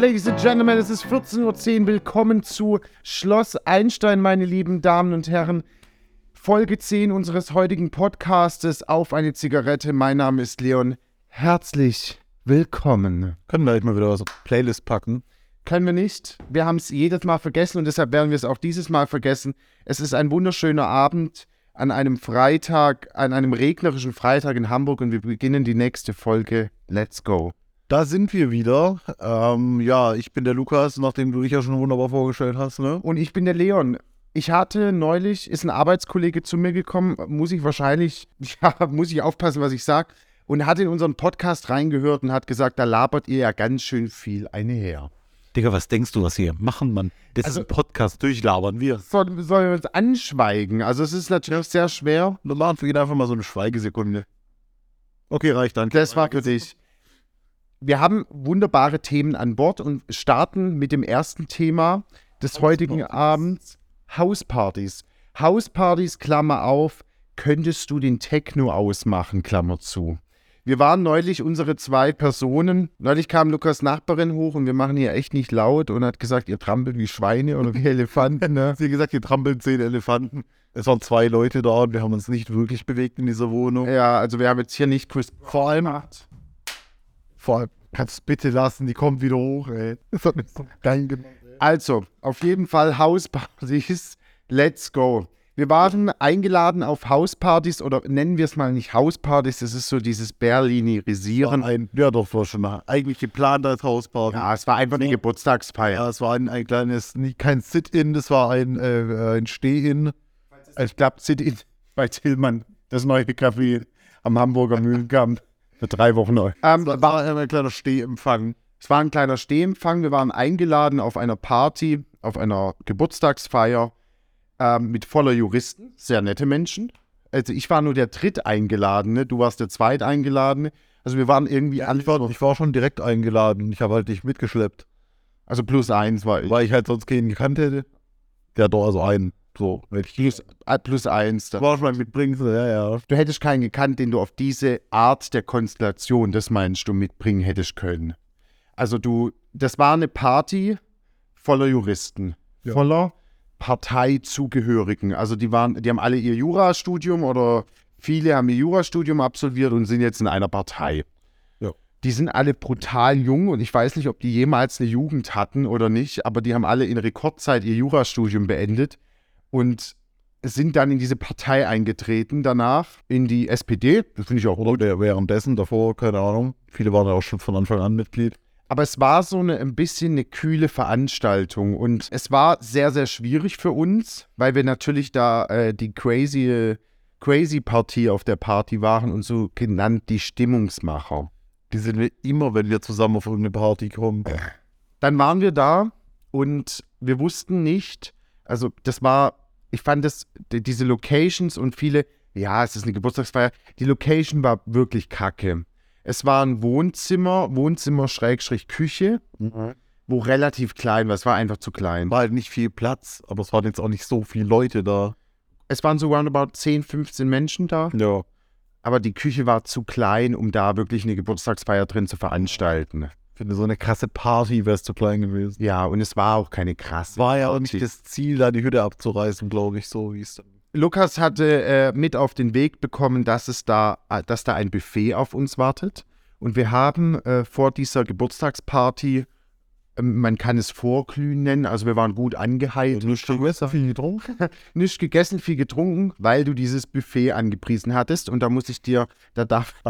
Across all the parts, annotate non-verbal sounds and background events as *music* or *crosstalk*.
Ladies and gentlemen. Es ist 14.10 Uhr. Willkommen zu Schloss Einstein, meine lieben Damen und Herren. Folge 10 unseres heutigen Podcastes auf eine Zigarette. Mein Name ist Leon. Herzlich willkommen. Können wir gleich mal wieder was auf Playlist packen. Können wir nicht. Wir haben es jedes Mal vergessen und deshalb werden wir es auch dieses Mal vergessen. Es ist ein wunderschöner Abend an einem Freitag, an einem regnerischen Freitag in Hamburg und wir beginnen die nächste Folge. Let's go. Da sind wir wieder. Ähm, ja, ich bin der Lukas, nachdem du dich ja schon wunderbar vorgestellt hast, ne? Und ich bin der Leon. Ich hatte neulich, ist ein Arbeitskollege zu mir gekommen, muss ich wahrscheinlich, *laughs* ja, muss ich aufpassen, was ich sage, und hat in unseren Podcast reingehört und hat gesagt, da labert ihr ja ganz schön viel eine her. Digga, was denkst du, was wir hier machen, Mann? Das Also- ist ein Podcast, durchlabern wir. Sollen sollen wir uns anschweigen? Also es ist natürlich sehr schwer. Dann machen wir einfach mal so eine Schweigesekunde. Okay, reicht dann. Das war für dich. Wir haben wunderbare Themen an Bord und starten mit dem ersten Thema des heutigen Abends. Hauspartys. Hauspartys, Klammer auf, könntest du den Techno ausmachen, Klammer zu. Wir waren neulich unsere zwei Personen. Neulich kam Lukas Nachbarin hoch und wir machen hier echt nicht laut und hat gesagt, ihr trampelt wie Schweine oder wie *laughs* Elefanten. Ne? Sie hat gesagt, hier trampeln zehn Elefanten. Es waren zwei Leute da und wir haben uns nicht wirklich bewegt in dieser Wohnung. Ja, also wir haben jetzt hier nicht Chris Vor allem, vor allem, kannst du bitte lassen, die kommt wieder hoch, ey. Das hat mich so geil gemacht. Also, auf jeden Fall Hauspartys. Let's go. Wir waren eingeladen auf Hauspartys oder nennen wir es mal nicht Hauspartys, das ist so dieses Berlinisieren. Ein, ja, doch, war schon mal eigentlich geplant als Hausparty. Ja, es war einfach eine Geburtstagsfeier. Ja, es war ein, ein kleines, nicht kein Sit-In, das war ein, äh, ein Steh-In. Ich glaube, Sit-In *laughs* bei Tillmann, das neue Café am Hamburger Mühlenkamp. Für drei Wochen neu. Ähm, Es war ein kleiner Stehempfang. Es war ein kleiner Stehempfang. Wir waren eingeladen auf einer Party, auf einer Geburtstagsfeier ähm, mit voller Juristen, sehr nette Menschen. Also ich war nur der Dritteingeladene, du warst der Zweiteingeladene. Also wir waren irgendwie alle, Ich war, ich war schon direkt eingeladen. Ich habe halt dich mitgeschleppt, also plus eins war ich. weil ich halt sonst keinen gekannt hätte. Der doch also einen. So, Plus, äh, plus eins. war schon mal mitbringen. so, Ja, ja. Du hättest keinen gekannt, den du auf diese Art der Konstellation, das meinst du, mitbringen hättest können. Also du, das war eine Party voller Juristen, Ja. voller Parteizugehörigen. Also die waren, die haben alle ihr Jurastudium oder viele haben ihr Jurastudium absolviert und sind jetzt in einer Partei. Ja. Die sind alle brutal jung und ich weiß nicht, ob die jemals eine Jugend hatten oder nicht, aber die haben alle in Rekordzeit ihr Jurastudium beendet und sind dann in diese Partei eingetreten, danach in die SPD. Das finde ich auch Oder der währenddessen, davor, keine Ahnung. Viele waren ja auch schon von Anfang an Mitglied. Aber es war so eine, ein bisschen eine kühle Veranstaltung und es war sehr, sehr schwierig für uns, weil wir natürlich da äh, die crazy, crazy Partie auf der Party waren und so genannt die Stimmungsmacher. Die sind wir immer, wenn wir zusammen auf irgendeine Party kommen. Dann waren wir da und wir wussten nicht, also das war, ich fand das, die- diese Locations und viele, ja, es ist eine Geburtstagsfeier, die Location war wirklich kacke. Es war ein Wohnzimmer, Wohnzimmer Schrägstrich Küche, wo relativ klein war, es war einfach zu klein. War halt nicht viel Platz, aber es waren jetzt auch nicht so viele Leute da. Es waren so roundabout 10, 15 Menschen da, Ja. aber die Küche war zu klein, um da wirklich eine Geburtstagsfeier drin zu veranstalten. Ich finde, so eine krasse Party wäre es zu klein gewesen. Ja, und es war auch keine krasse War ja auch nicht das Ziel, da die Hütte abzureißen, glaube ich, so wie es dann. Lukas hatte äh, mit auf den Weg bekommen, dass es da, äh, dass da ein Buffet auf uns wartet. Und wir haben äh, vor dieser Geburtstagsparty, man kann es Vorglühen nennen, also wir waren gut angeheilt. Du hast viel getrunken? *laughs* Nicht gegessen, viel getrunken, weil du dieses Buffet angepriesen hattest. Und da muss ich dir, da darf, *laughs* *laughs*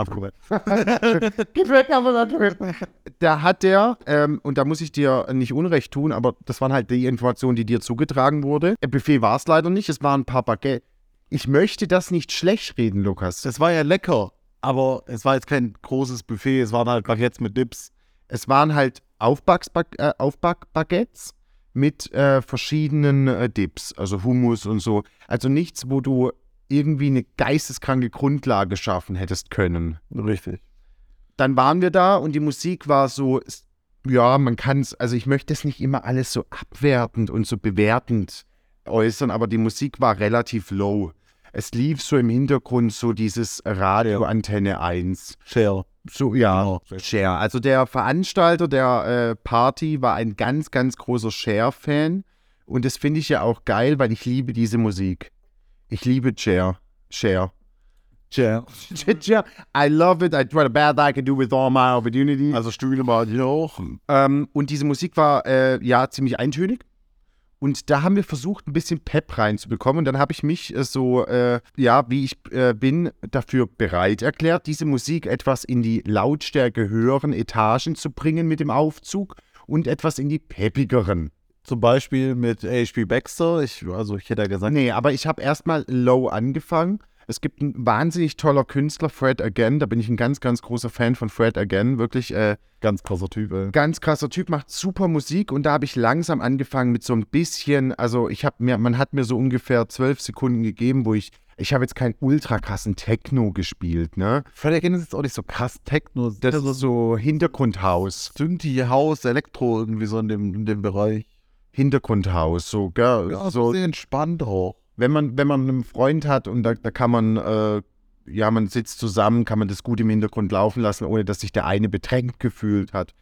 da hat der, ähm, und da muss ich dir nicht Unrecht tun, aber das waren halt die Informationen, die dir zugetragen wurde. Ein Buffet war es leider nicht, es waren ein paar Baguette. Ich möchte das nicht schlecht reden, Lukas. Das war ja lecker, aber es war jetzt kein großes Buffet, es waren halt Baguettes mit Dips. Es waren halt Äh, Aufbackbaguettes mit äh, verschiedenen äh, Dips, also Hummus und so. Also nichts, wo du irgendwie eine geisteskranke Grundlage schaffen hättest können. Richtig. Dann waren wir da und die Musik war so, ja, man kann es, also ich möchte es nicht immer alles so abwertend und so bewertend äußern, aber die Musik war relativ low. Es lief so im Hintergrund so dieses Radio Antenne 1. Share. So, ja, Genau. Cher. Also der Veranstalter der äh, Party war ein ganz, ganz großer Cher-Fan. Und das finde ich ja auch geil, weil ich liebe diese Musik. Ich liebe Cher. Cher. Tja. *laughs* Cher. I love it. I try the bad I can do with all my opportunities. Also Stühle mal hier auch. Ähm, und diese Musik war äh, ja ziemlich eintönig. Und da haben wir versucht, ein bisschen Pep reinzubekommen. Und dann habe ich mich äh, so, äh, ja, wie ich äh, bin, dafür bereit erklärt, diese Musik etwas in die Lautstärke höheren Etagen zu bringen mit dem Aufzug und etwas in die peppigeren. Zum Beispiel mit H.P. Baxter. Ich, also ich hätte ja gesagt, Nee, aber ich habe erstmal low angefangen. Es gibt einen wahnsinnig toller Künstler, Fred Again. Da bin ich ein ganz, ganz großer Fan von Fred Again. Wirklich äh, ganz krasser Typ, ey. ganz krasser Typ, macht super Musik und da habe ich langsam angefangen mit so ein bisschen, also ich habe mir, man hat mir so ungefähr zwölf Sekunden gegeben, wo ich, ich habe jetzt keinen ultra krassen Techno gespielt, ne? Fred Again ist jetzt auch nicht so krass Techno. Das ist so Hintergrundhaus, Synthi, Haus, Elektro irgendwie so in dem, in dem Bereich. Hintergrundhaus, so, gell? Ja, so, entspannt auch. Wenn man, wenn man einen Freund hat und da, da kann man, äh, ja, man sitzt zusammen, kann man das gut im Hintergrund laufen lassen, ohne dass sich der eine bedrängt gefühlt hat.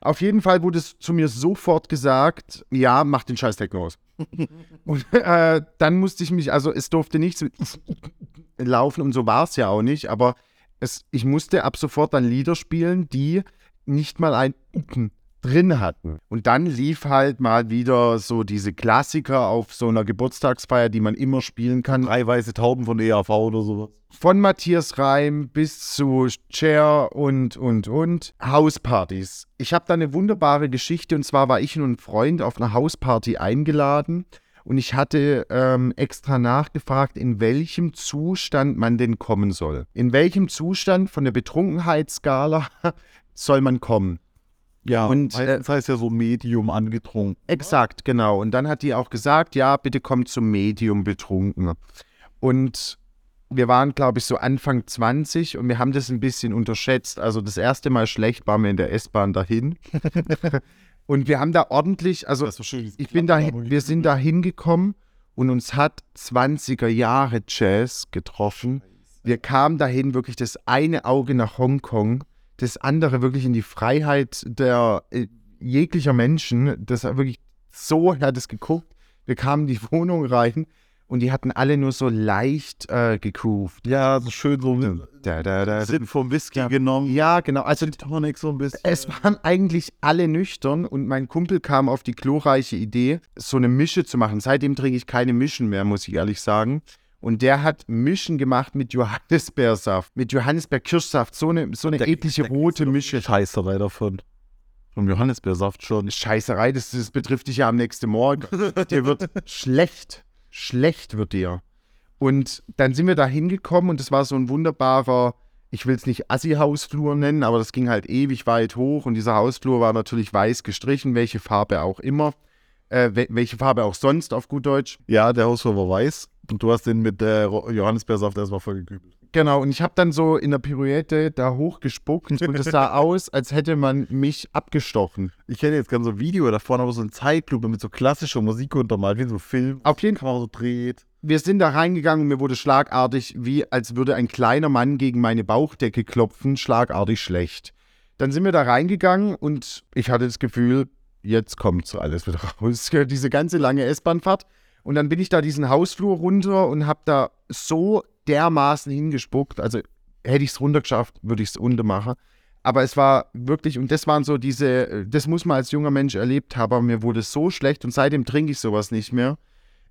Auf jeden Fall wurde es zu mir sofort gesagt, ja, mach den scheiß Techno aus. *laughs* und äh, dann musste ich mich, also es durfte nicht so *laughs* laufen und so war es ja auch nicht, aber es, ich musste ab sofort dann Lieder spielen, die nicht mal ein drin hatten. Und dann lief halt mal wieder so diese Klassiker auf so einer Geburtstagsfeier, die man immer spielen kann. Drei weiße Tauben von EAV oder sowas. Von Matthias Reim bis zu Cher und, und, und. Hauspartys. Ich habe da eine wunderbare Geschichte und zwar war ich und ein Freund auf einer Hausparty eingeladen und ich hatte ähm, extra nachgefragt, in welchem Zustand man denn kommen soll. In welchem Zustand von der Betrunkenheitsskala *laughs* soll man kommen? Ja, Und, meistens heißt ja so Medium angetrunken. Exakt, genau. Und dann hat die auch gesagt, ja, bitte kommt zum Medium betrunken. Und wir waren, glaube ich, so Anfang 20 und wir haben das ein bisschen unterschätzt. Also das erste Mal schlecht waren wir in der S-Bahn dahin. *laughs* und wir haben da ordentlich, also schön. ich bin da, wir sind da hingekommen und uns hat 20er Jahre Jazz getroffen. Wir kamen dahin wirklich das eine Auge nach Hongkong, das andere wirklich in die Freiheit der äh, jeglicher Menschen. Das war wirklich so, hat es geguckt. Wir kamen in die Wohnung rein und die hatten alle nur so leicht äh, gegroovt. Ja, so schön so Da, da, da, Sinn vom Whisky Ja. genommen. ja, genau. Also Tonic so ein bisschen. es waren eigentlich alle nüchtern und mein Kumpel kam auf die glorreiche Idee, so eine Mische zu machen. Seitdem trinke ich keine Mischen mehr, muss ich ehrlich sagen. Und der hat Mischen gemacht mit Johannisbeersaft, mit Johannisbeerkirschsaft, so eine, so eine eklige rote Mische. Scheißerei davon. Vom Johannisbeersaft schon. Scheißerei, das, das betrifft dich ja am nächsten Morgen. *laughs* dir wird schlecht. Schlecht wird dir. Und dann sind wir da hingekommen und es war so ein wunderbarer, ich will es nicht Assi-Hausflur nennen, aber das ging halt ewig weit hoch und dieser Hausflur war natürlich weiß gestrichen, welche Farbe auch immer. Äh, wel- welche Farbe auch sonst auf gut Deutsch. Ja, der Hausflur war weiß. Und du hast den mit äh, Johannisbeersaft erstmal voll gekübelt. Genau, und ich habe dann so in der Pirouette da hochgespuckt und es sah *laughs* aus, als hätte man mich abgestochen. Ich hätte jetzt gerne so ein Video da vorne, aber so ein Zeitlupe mit so klassischer Musik untermalt, wie so ein Film. Auf jeden Kamera so dreht. wir sind da reingegangen und mir wurde schlagartig, wie als würde ein kleiner Mann gegen meine Bauchdecke klopfen, schlagartig schlecht. Dann sind wir da reingegangen und ich hatte das Gefühl, jetzt kommt so alles wieder raus. *laughs* Diese ganze lange S-Bahnfahrt. Und dann bin ich da diesen Hausflur runter und habe da so dermaßen hingespuckt. Also hätte ich es runtergeschafft, würde ich es unter machen. Aber es war wirklich, und das waren so diese, das muss man als junger Mensch erlebt haben, aber mir wurde so schlecht und seitdem trinke ich sowas nicht mehr.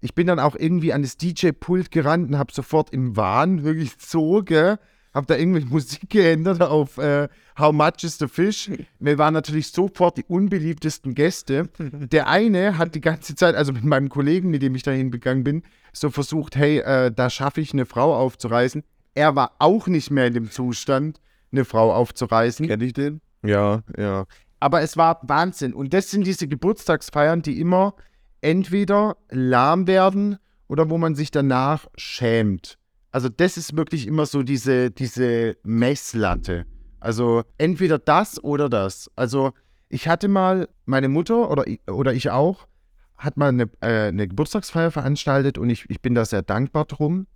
Ich bin dann auch irgendwie an das DJ-Pult gerannt und habe sofort im Wahn wirklich so, gell, habe da irgendwie Musik geändert auf äh, How Much is the Fish. Wir waren natürlich sofort die unbeliebtesten Gäste. Der eine hat die ganze Zeit, also mit meinem Kollegen, mit dem ich dahin gegangen bin, so versucht, hey, äh, da schaffe ich eine Frau aufzureißen. Er war auch nicht mehr in dem Zustand, eine Frau aufzureißen. Kenn ich den? Ja, ja. Aber es war Wahnsinn. Und das sind diese Geburtstagsfeiern, die immer entweder lahm werden oder wo man sich danach schämt. Also das ist wirklich immer so diese, diese Messlatte. Also entweder das oder das. Also ich hatte mal, meine Mutter oder, ich- oder ich auch, hat mal eine, äh, eine Geburtstagsfeier veranstaltet und ich, ich bin da sehr dankbar drum.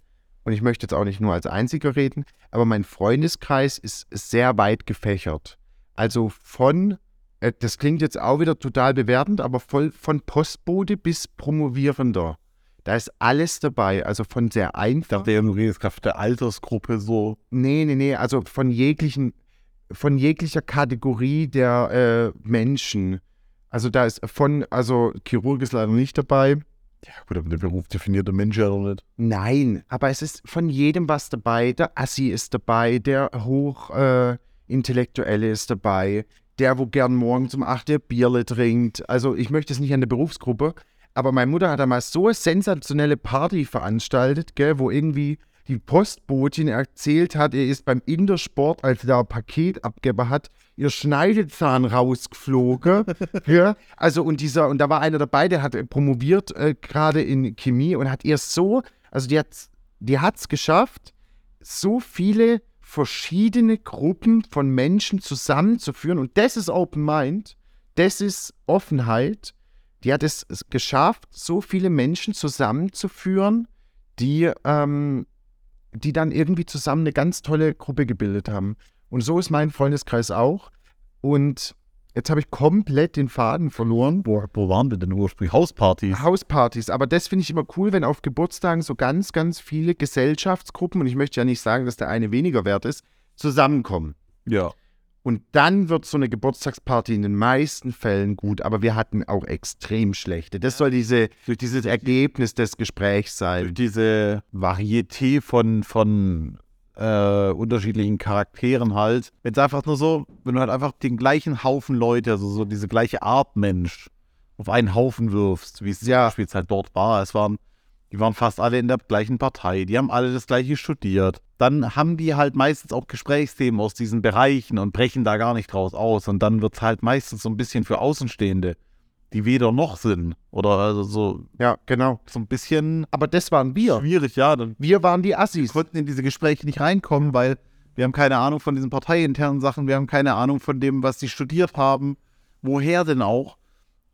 und ich möchte jetzt auch nicht nur als Einziger reden, aber mein Freundeskreis ist sehr weit gefächert. Also von, äh, das klingt jetzt auch wieder total bewertend, aber voll von Postbote bis Promovierender. Da ist alles dabei, also von sehr Ich einfach. dachte, ja, du redest gerade der Altersgruppe so. Nee, nee, nee, also von jeglichen, von jeglicher Kategorie der äh, Menschen. Also da ist von, also Chirurg ist leider nicht dabei. Ja, gut, aber der Beruf definiert der Mensch ja doch nicht. Nein, aber es ist von jedem was dabei. Der Assi ist dabei, der Hochintellektuelle äh, ist dabei, der, wo gern morgens um 8 Uhr Bierle trinkt. Also ich möchte es nicht an der Berufsgruppe, aber meine Mutter hat einmal so eine sensationelle Party veranstaltet, gell, wo irgendwie die Postbotin erzählt hat, er ist beim Intersport, als er da ein Paket abgegeben hat, ihr Schneidezahn rausgeflogen. *laughs* ja, also und dieser, und da war einer dabei, der hat promoviert äh, gerade in Chemie und hat ihr so, also die hat die hat's geschafft, so viele verschiedene Gruppen von Menschen zusammenzuführen. Und das ist Open Mind, das ist Offenheit. Die hat es geschafft, so viele Menschen zusammenzuführen, die, ähm, die dann irgendwie zusammen eine ganz tolle Gruppe gebildet haben. Und so ist mein Freundeskreis auch. Und jetzt habe ich komplett den Faden verloren. Wo, wo waren wir denn ursprünglich? Hauspartys. Hauspartys, aber das finde ich immer cool, wenn auf Geburtstagen so ganz, ganz viele Gesellschaftsgruppen, und ich möchte ja nicht sagen, dass der eine weniger wert ist, zusammenkommen. Ja. Und dann wird so eine Geburtstagsparty in den meisten Fällen gut, aber wir hatten auch extrem schlechte. Das soll diese, durch dieses Ergebnis des Gesprächs sein. Diese Varieté von, von äh, unterschiedlichen Charakteren halt. Wenn es einfach nur so, wenn du halt einfach den gleichen Haufen Leute, also so diese gleiche Art Mensch auf einen Haufen wirfst, wie es Ja. beispielsweise halt dort war. Es waren, die waren fast alle in der gleichen Partei, die haben alle das gleiche studiert. Dann haben die halt meistens auch Gesprächsthemen aus diesen Bereichen und brechen da gar nicht draus aus. Und dann wird es halt meistens so ein bisschen für Außenstehende, die weder noch sind. Oder also so, Ja, genau. so ein bisschen Aber das waren wir. schwierig, ja. Wir waren die Assis. konnten in diese Gespräche nicht reinkommen, weil wir haben keine Ahnung von diesen parteiinternen Sachen, wir haben keine Ahnung von dem, was die studiert haben, woher denn auch.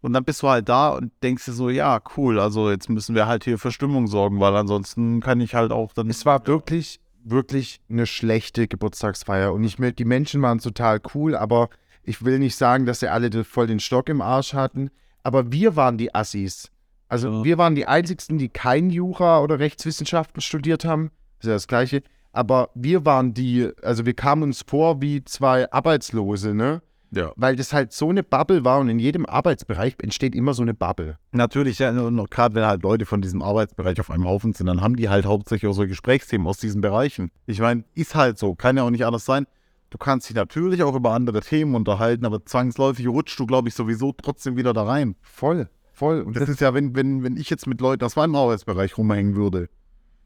Und dann bist du halt da und denkst dir so, ja, cool, also jetzt müssen wir halt hier für Stimmung sorgen, weil ansonsten kann ich halt auch dann. Es war wirklich, wirklich eine schlechte Geburtstagsfeier. Und ich, die Menschen waren total cool, aber ich will nicht sagen, dass sie alle voll den Stock im Arsch hatten. Aber wir waren die Assis. Also Ja. wir waren die Einzigsten, die kein Jura oder Rechtswissenschaften studiert haben. ist ja das Gleiche. Aber wir waren die, also wir kamen uns vor wie zwei Arbeitslose, ne? Ja. Weil das halt so eine Bubble war und in jedem Arbeitsbereich entsteht immer so eine Bubble. Natürlich, ja, und gerade wenn halt Leute von diesem Arbeitsbereich auf einem Haufen sind, dann haben die halt hauptsächlich auch so Gesprächsthemen aus diesen Bereichen. Ich meine, ist halt so, kann ja auch nicht anders sein. Du kannst dich natürlich auch über andere Themen unterhalten, aber zwangsläufig rutscht du, glaube ich, sowieso trotzdem wieder da rein. Voll, voll. Und Das ist ja, wenn, wenn, wenn ich jetzt mit Leuten aus meinem Arbeitsbereich rumhängen würde,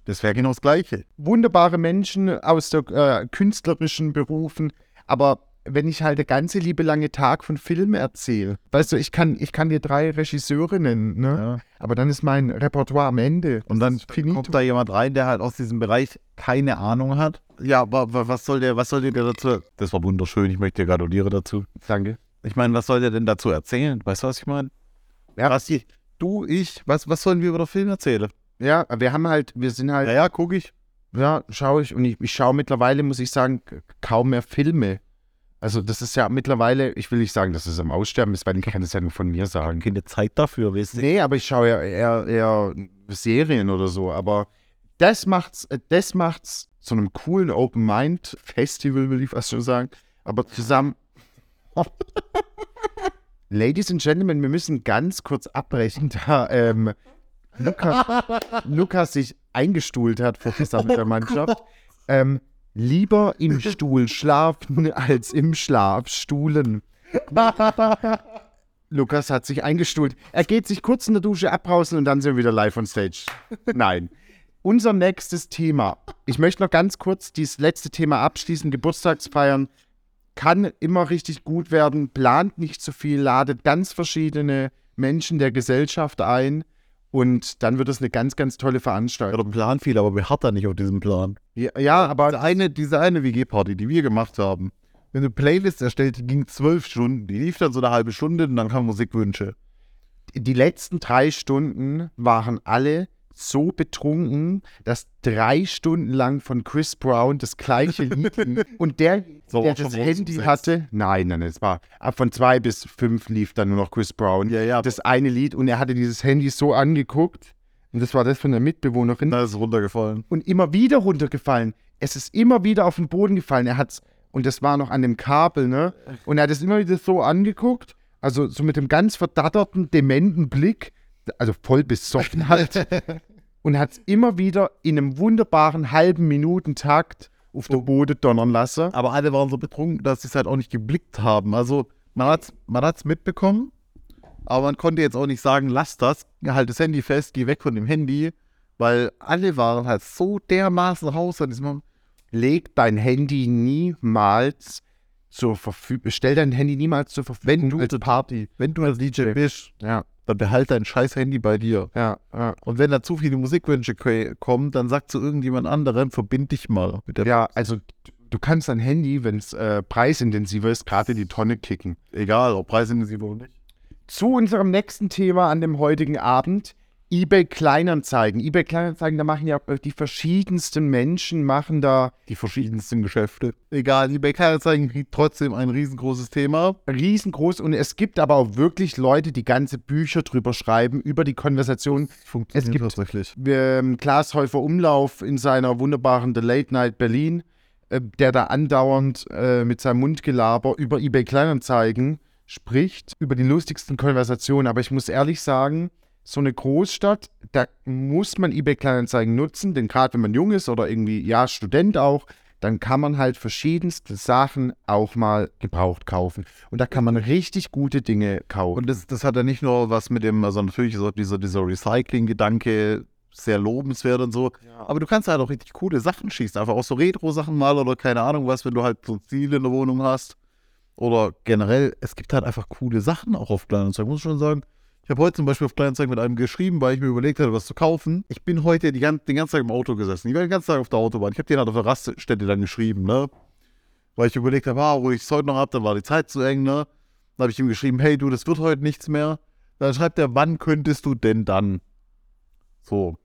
das wäre genau das Gleiche. wunderbare Menschen aus der äh, künstlerischen Berufen, aber wenn ich halt der ganze liebe lange Tag von Filmen erzähle, weißt du, ich kann, ich kann dir drei Regisseure nennen, ne? Ja. aber dann ist mein Repertoire am Ende. Und dann kommt da jemand rein, der halt aus diesem Bereich keine Ahnung hat. Ja, wa, wa, was soll der, was soll der dazu? Das war wunderschön, ich möchte dir gratulieren dazu. Danke. Ich meine, was soll der denn dazu erzählen? Weißt du, was ich meine? Ja, was du, ich, was, was sollen wir über den Film erzählen? Ja, wir haben halt, wir sind halt, Ja, ja, guck ich. ja, schaue ich und ich, ich schaue mittlerweile, muss ich sagen, kaum mehr Filme. Also das ist ja mittlerweile, ich will nicht sagen, dass es am Aussterben ist, weil ich kann das ja nur von mir sagen. Keine Zeit dafür, weißt du? Nee, aber ich schaue ja eher, eher Serien oder so. Aber das macht's, äh, das macht's zu einem coolen Open Mind Festival, will ich fast schon sagen. Aber zusammen. *laughs* Ladies and Gentlemen, wir müssen ganz kurz abbrechen, *laughs* da ähm, Lukas, *laughs* Lukas sich eingestuhlt hat vor gesamter Mannschaft. Ähm, lieber im *laughs* Stuhl schlafen als im Schlaf stuhlen. *laughs* Lukas hat sich eingestuhlt. Er geht sich kurz in der Dusche abbrausen und dann sind wir wieder live on stage. Nein. Unser nächstes Thema. Ich möchte noch ganz kurz dieses letzte Thema abschließen. Geburtstagsfeiern kann immer richtig gut werden. Plant nicht zu viel, ladet ganz verschiedene Menschen der Gesellschaft ein und dann wird es eine ganz, ganz tolle Veranstaltung. der Plan fiel, aber wir hatten da nicht auf diesem Plan. Ja, ja aber Diese eine, diese eine WG-Party, die wir gemacht haben, wenn du Playlist erstellt, die ging zwölf Stunden. Die lief dann so eine halbe Stunde und dann kamen Musikwünsche. die letzten drei Stunden waren alle so betrunken, dass drei Stunden lang von Chris Brown das gleiche *laughs* Lied. Und der, So, der das um Handy hatte, nein, nein, es war ab von zwei bis fünf lief dann nur noch Chris Brown. Ja, ja. Das eine Lied und er hatte dieses Handy so angeguckt. Und das war das von der Mitbewohnerin Da ist runtergefallen. und immer wieder runtergefallen. Es ist immer wieder auf den Boden gefallen. Er hat's, und das war noch an dem Kabel, ne? Und er hat es immer wieder so angeguckt, also so mit dem ganz verdatterten, dementen Blick, also voll besoffen halt. *laughs* und hat es immer wieder in einem wunderbaren halben Minutentakt auf der Boden donnern lassen. Aber alle waren so betrunken, dass sie es halt auch nicht geblickt haben. Also man hat es man hat's mitbekommen, aber man konnte jetzt auch nicht sagen, lass das, halt das Handy fest, geh weg von dem Handy, weil alle waren halt so dermaßen raus an diesem. Leg dein Handy niemals zur Verfügung, stell dein Handy niemals zur Verfügung Wenn du als Party. Wenn du als DJ bist, Ja, dann behalt dein scheiß Handy bei dir. ja, ja. Und wenn da zu viele Musikwünsche kommen, dann sag zu irgendjemand anderem, verbind dich mal mit der. Ja, also du- kannst dein Handy, wenn es äh, preisintensiver ist, gerade in die Tonne kicken. Egal, ob preisintensiv oder nicht. Zu unserem nächsten Thema an dem heutigen Abend. eBay Kleinanzeigen. eBay Kleinanzeigen, da machen ja äh, die verschiedensten Menschen, machen da Die verschiedensten Geschäfte. Egal, eBay Kleinanzeigen trotzdem ein riesengroßes Thema. riesengroß und es gibt aber auch wirklich Leute, die ganze Bücher drüber schreiben, über die Konversation. Funktioniert Es gibt- tatsächlich. Ähm, Klaas Häufer Umlauf in seiner wunderbaren The Late Night Berlin, äh, der da andauernd äh, mit seinem Mundgelaber über eBay Kleinanzeigen spricht, über die lustigsten Konversationen. Aber ich muss ehrlich sagen, so eine Großstadt, da muss man eBay Kleinanzeigen nutzen, denn gerade wenn man jung ist oder irgendwie, ja, Student auch, dann kann man halt verschiedenste Sachen auch mal gebraucht kaufen. Und da kann man richtig gute Dinge kaufen. Und das, das hat ja nicht nur was mit dem, also natürlich ist auch dieser, dieser Recycling-Gedanke sehr lobenswert und so. Aber du kannst halt auch richtig coole Sachen schießen. Einfach auch so Retro-Sachen mal oder keine Ahnung was, wenn du halt so Ziele in der Wohnung hast. Oder generell, es gibt halt einfach coole Sachen auch auf Kleinanzeigen, muss ich schon sagen. Ich habe heute zum Beispiel auf Kleinanzeigen mit einem geschrieben, weil ich mir überlegt hatte, was zu kaufen. Ich bin heute die gan den ganzen Tag im Auto gesessen. Ich war den ganzen Tag auf der Autobahn. Ich habe den halt auf der Raststätte dann geschrieben, ne? Weil ich überlegt habe, ah, wo ich es heute noch habe, dann war die Zeit zu eng, ne? Dann habe ich ihm geschrieben, hey du, das wird heute nichts mehr. Dann schreibt er, wann könntest du denn dann? So.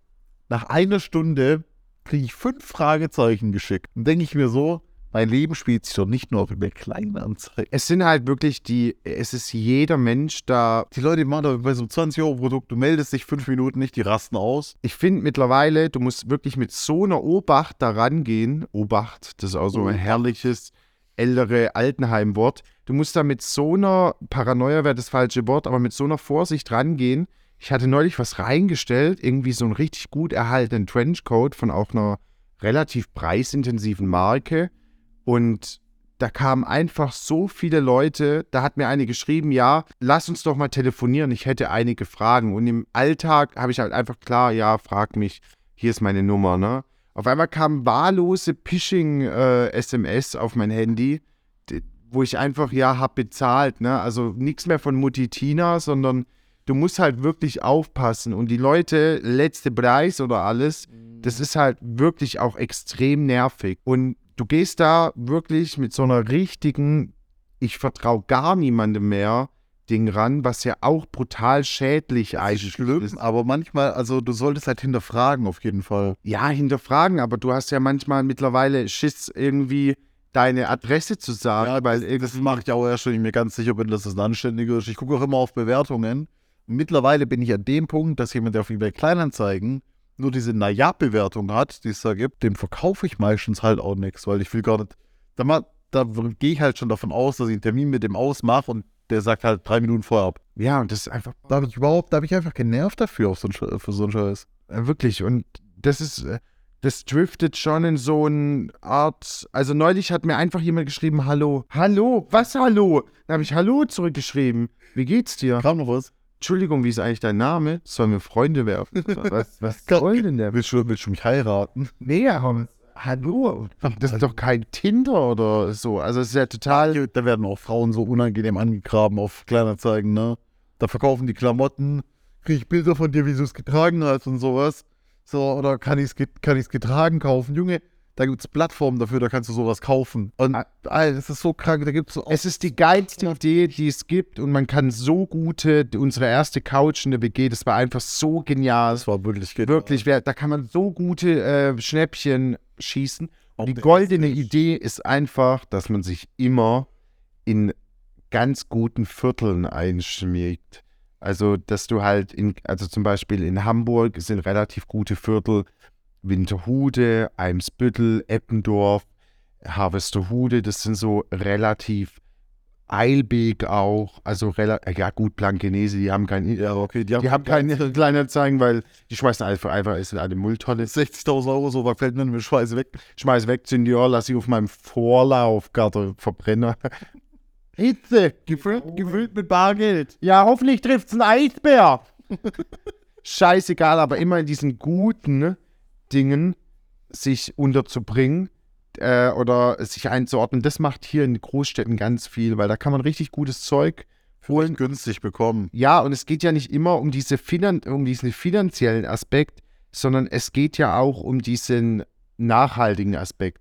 Nach einer Stunde kriege ich fünf Fragezeichen geschickt. Dann denke ich mir so, mein Leben spielt sich doch nicht nur auf über Kleinanzeigen. Es sind halt wirklich die, es ist jeder Mensch da. Die Leute machen da bei so einem 20-Euro-Produkt, du meldest dich fünf Minuten nicht, die rasten aus. Ich finde mittlerweile, du musst wirklich mit so einer Obacht da rangehen. Obacht, das ist auch so ein herrliches ältere Altenheimwort. Du musst da mit so einer, Paranoia wäre das falsche Wort, aber mit so einer Vorsicht rangehen. Ich hatte neulich was reingestellt, irgendwie so einen richtig gut erhaltenen Trenchcoat von auch einer relativ preisintensiven Marke. Und da kamen einfach so viele Leute, da hat mir eine geschrieben, ja, lass uns doch mal telefonieren, ich hätte einige Fragen. Und im Alltag habe ich halt einfach klar, ja, frag mich, hier ist meine Nummer, ne? Auf einmal kamen wahllose Phishing-SMS auf mein Handy, wo ich einfach, ja, hab bezahlt, ne? Also nichts mehr von Mutti Tina, sondern du musst halt wirklich aufpassen. Und die Leute, letzte Preis oder alles, das ist halt wirklich auch extrem nervig. Und du gehst da wirklich mit so einer richtigen, ich vertraue gar niemandem mehr, Ding ran, was ja auch brutal schädlich eigentlich schlimm, ist. aber manchmal, also du solltest halt hinterfragen auf jeden Fall. Ja, hinterfragen, aber du hast ja manchmal mittlerweile Schiss, irgendwie deine Adresse zu sagen, weil das, das mache ich auch erst, wenn ich mir ganz sicher bin, dass das ein anständiger ist. Ich gucke auch immer auf Bewertungen. Mittlerweile bin ich an dem Punkt, dass jemand, der auf eBay Kleinanzeigen nur diese Naja-Bewertung hat, die es da gibt, dem verkaufe ich meistens halt auch nichts, weil ich will gar nicht. Da, da gehe ich halt schon davon aus, dass ich einen Termin mit dem ausmache und der sagt halt drei Minuten vorher ab. Ja, und das ist einfach Da habe ich überhaupt, da habe ich einfach genervt dafür auf so einen, für so einen Scheiß. Äh, Wirklich, und das ist, äh, das driftet schon in so eine Art. Also neulich hat mir einfach jemand geschrieben, Hallo. Hallo? Was Hallo? Dann habe ich Hallo zurückgeschrieben. Wie geht's dir? Kam noch was? Entschuldigung, wie ist eigentlich dein Name? Sollen wir Freunde werfen? *laughs* Was, was soll denn der? Willst du, willst du mich heiraten? Nee, aber Hallo? Das ist doch kein Tinder oder so. Also es ist ja total. Da werden auch Frauen so unangenehm angegraben auf Kleinanzeigen, ne? Da verkaufen die Klamotten, kriege ich Bilder von dir, wie du es getragen hast und sowas. So, oder kann ich es kann ich's getragen kaufen? Junge, Da gibt es Plattformen dafür, da kannst du sowas kaufen. Und Ah. Alter, das ist so krank, da gibt es so Es ist die geilste Idee, die es gibt und man kann so gute, unsere erste Couch in der WG, das war einfach so genial. Das war wirklich genial. Wirklich, da kann man so gute äh, Schnäppchen schießen. Und die goldene ist- Idee ist einfach, dass man sich immer in ganz guten Vierteln einschmiegt. Also, dass du halt in, also zum Beispiel in Hamburg sind relativ gute Viertel, Winterhude, Eimsbüttel, Eppendorf, Harvesterhude, das sind so relativ Eilbek auch, also relativ, ja gut, Blankenese, die haben kein, Ja, okay, die haben, die haben keine Kleinanzeigen, weil die schmeißen einfach, einfach ist in eine Mülltonne. 60.000 Euro, so was fällt mir mit Scheiße weg. Schmeiß weg, Senior, lass ich auf meinem Vorlaufgarten verbrennen. *laughs* Hitze, gefüllt, gefüllt mit Bargeld. Ja, hoffentlich trifft's einen Eisbär. *laughs* Scheißegal, aber immer in diesen guten Dingen sich unterzubringen äh, oder sich einzuordnen, das macht hier in Großstädten ganz viel, weil da kann man richtig gutes Zeug Holen günstig bekommen. ja, und es geht ja nicht immer um, diese Finan um diesen finanziellen Aspekt, sondern es geht ja auch um diesen nachhaltigen Aspekt.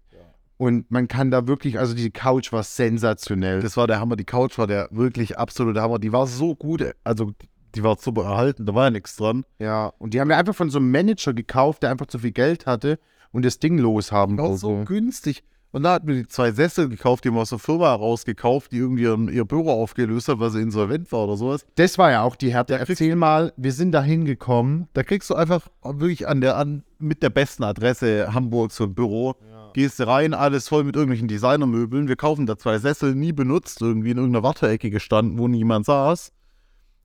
Und man kann da wirklich, also die Couch war sensationell. Das war der Hammer. Die Couch war der wirklich absolute Hammer. Die war so gut. Also, die war super erhalten. Da war ja nichts dran. ja, und die haben wir einfach von so einem Manager gekauft, der einfach zu viel Geld hatte und das Ding loshaben Die war so wollte. günstig. Und da hatten wir die zwei Sessel gekauft, die haben wir aus der Firma rausgekauft, die irgendwie ihr, ihr Büro aufgelöst hat, weil sie insolvent war oder sowas. Das war ja auch die Härte. Erzähl mal, wir sind da hingekommen. Da kriegst du einfach wirklich an der, an, mit der besten Adresse Hamburg so ein Büro. Gehst du rein, alles voll mit irgendwelchen Designermöbeln. Wir kaufen da zwei Sessel, nie benutzt, irgendwie in irgendeiner Warteecke gestanden, wo niemand saß.